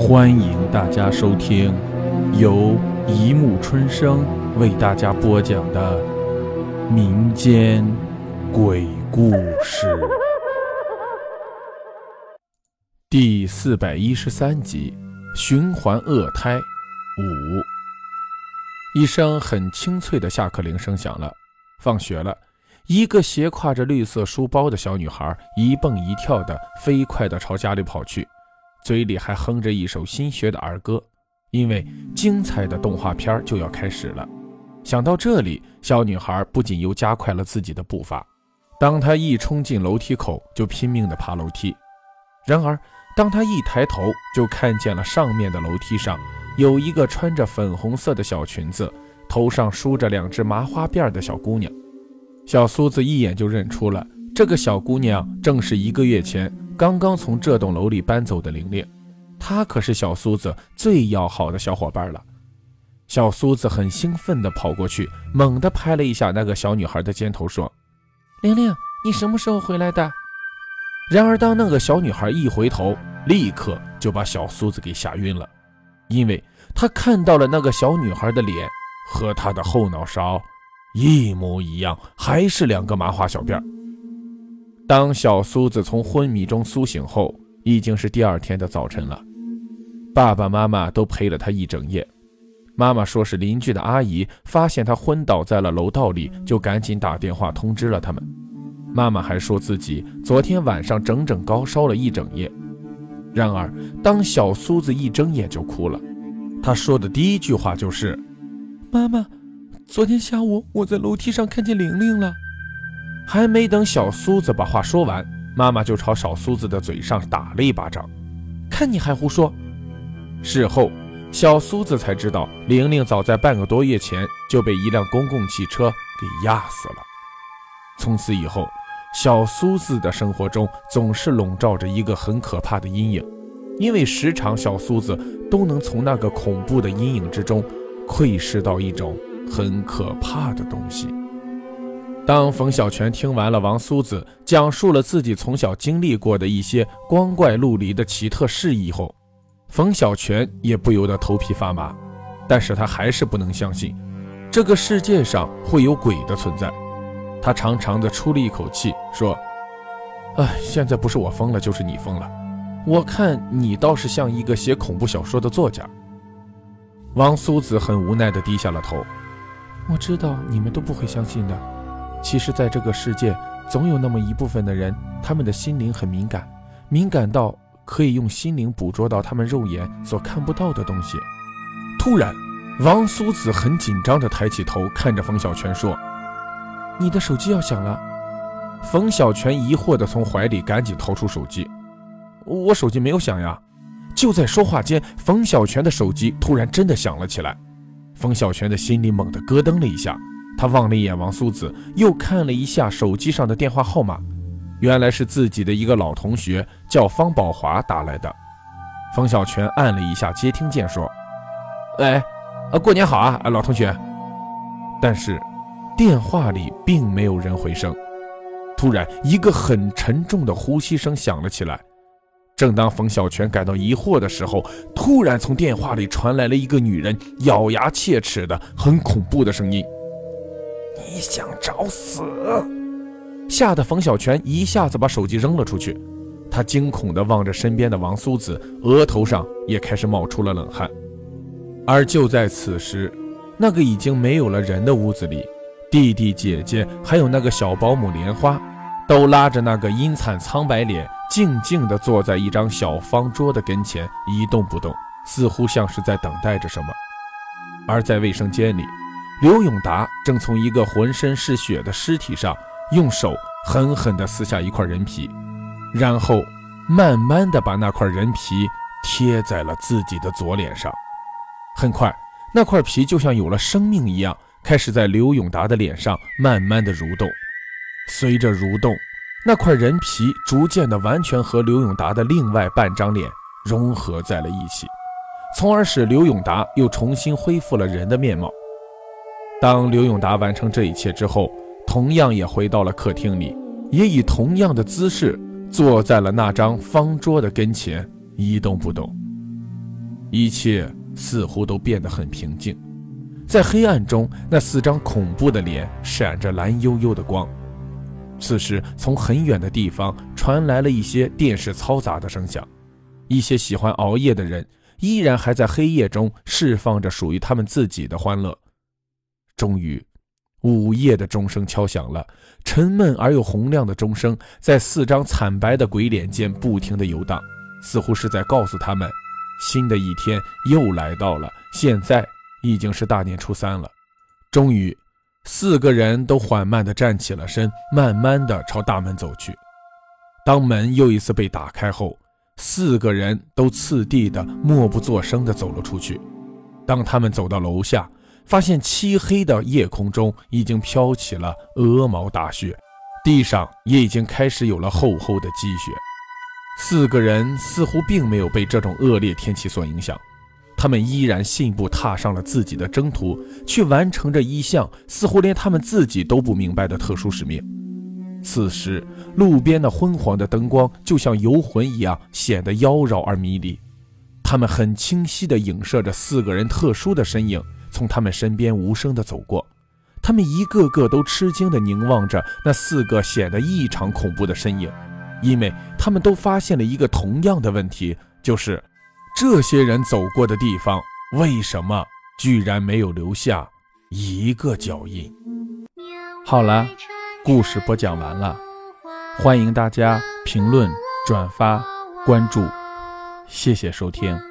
欢迎大家收听由一木春生为大家播讲的民间鬼故事第四百一十三集《循环恶胎五》。一声很清脆的下课铃声响了，放学了。一个斜挎着绿色书包的小女孩一蹦一跳的飞快地朝家里跑去，嘴里还哼着一首新学的儿歌。因为精彩的动画片就要开始了。想到这里，小女孩不仅又加快了自己的步伐。当她一冲进楼梯口，就拼命地爬楼梯。然而，当她一抬头，就看见了上面的楼梯上有一个穿着粉红色的小裙子，头上梳着两只麻花辫的小姑娘。小苏子一眼就认出了这个小姑娘，正是一个月前刚刚从这栋楼里搬走的玲玲。她可是小苏子最要好的小伙伴了。小苏子很兴奋地跑过去，猛地拍了一下那个小女孩的肩头，说：“玲玲，你什么时候回来的？”然而，当那个小女孩一回头，立刻就把小苏子给吓晕了，因为她看到了那个小女孩的脸和她的后脑勺。一模一样，还是两个麻花小辫儿当小苏子从昏迷中苏醒后，已经是第二天的早晨了。爸爸妈妈都陪了他一整夜。妈妈说是邻居的阿姨发现他昏倒在了楼道里，就赶紧打电话通知了他们。妈妈还说自己昨天晚上整整高烧了一整夜。然而，当小苏子一睁眼就哭了。他说的第一句话就是：“妈妈。”昨天下午，我在楼梯上看见玲玲了。还没等小苏子把话说完，妈妈就朝小苏子的嘴上打了一巴掌。看你还胡说！事后，小苏子才知道，玲玲早在半个多月前就被一辆公共汽车给压死了。从此以后，小苏子的生活中总是笼罩着一个很可怕的阴影，因为时常小苏子都能从那个恐怖的阴影之中窥视到一种。很可怕的东西。当冯小泉听完了王苏子讲述了自己从小经历过的一些光怪陆离的奇特事异后，冯小泉也不由得头皮发麻。但是他还是不能相信这个世界上会有鬼的存在。他长长的出了一口气，说：“哎，现在不是我疯了，就是你疯了。我看你倒是像一个写恐怖小说的作家。”王苏子很无奈地低下了头。我知道你们都不会相信的。其实，在这个世界，总有那么一部分的人，他们的心灵很敏感，敏感到可以用心灵捕捉到他们肉眼所看不到的东西。突然，王苏子很紧张地抬起头，看着冯小泉说：“你的手机要响了。”冯小泉疑惑地从怀里赶紧掏出手机：“我手机没有响呀！”就在说话间，冯小泉的手机突然真的响了起来。冯小泉的心里猛地咯噔了一下，他望了一眼王苏子，又看了一下手机上的电话号码，原来是自己的一个老同学，叫方宝华打来的。冯小泉按了一下接听键，说：“喂，呃，过年好啊，老同学。”但是电话里并没有人回声。突然，一个很沉重的呼吸声响了起来。正当冯小泉感到疑惑的时候，突然从电话里传来了一个女人咬牙切齿的、很恐怖的声音：“你想找死！”吓得冯小泉一下子把手机扔了出去。他惊恐地望着身边的王苏子，额头上也开始冒出了冷汗。而就在此时，那个已经没有了人的屋子里，弟弟、姐姐还有那个小保姆莲花，都拉着那个阴惨苍白脸。静静地坐在一张小方桌的跟前，一动不动，似乎像是在等待着什么。而在卫生间里，刘永达正从一个浑身是血的尸体上，用手狠狠地撕下一块人皮，然后慢慢地把那块人皮贴在了自己的左脸上。很快，那块皮就像有了生命一样，开始在刘永达的脸上慢慢地蠕动。随着蠕动，那块人皮逐渐的完全和刘永达的另外半张脸融合在了一起，从而使刘永达又重新恢复了人的面貌。当刘永达完成这一切之后，同样也回到了客厅里，也以同样的姿势坐在了那张方桌的跟前，一动不动。一切似乎都变得很平静。在黑暗中，那四张恐怖的脸闪着蓝幽幽的光。此时，从很远的地方传来了一些电视嘈杂的声响，一些喜欢熬夜的人依然还在黑夜中释放着属于他们自己的欢乐。终于。午夜的钟声敲响了，沉闷而又洪亮的钟声在四张惨白的鬼脸间不停地游荡，似乎是在告诉他们，新的一天又来到了。现在已经是大年初三了。终于，四个人都缓慢地站起了身，慢慢地朝大门走去。当门又一次被打开后，四个人都次第的默不作声地走了出去。当他们走到楼下，发现漆黑的夜空中已经飘起了鹅毛大雪，地上也已经开始有了厚厚的积雪。四个人似乎并没有被这种恶劣天气所影响，他们依然信步踏上了自己的征途，去完成着一项似乎连他们自己都不明白的特殊使命。此时，路边那昏黄的灯光就像游魂一样，显得妖娆而迷离。他们很清晰地影射着四个人特殊的身影。从他们身边无声地走过，他们一个个都吃惊地凝望着那四个显得异常恐怖的身影，因为他们都发现了一个同样的问题，就是这些人走过的地方为什么居然没有留下一个脚印？好了，故事播讲完了，欢迎大家评论、转发、关注，谢谢收听。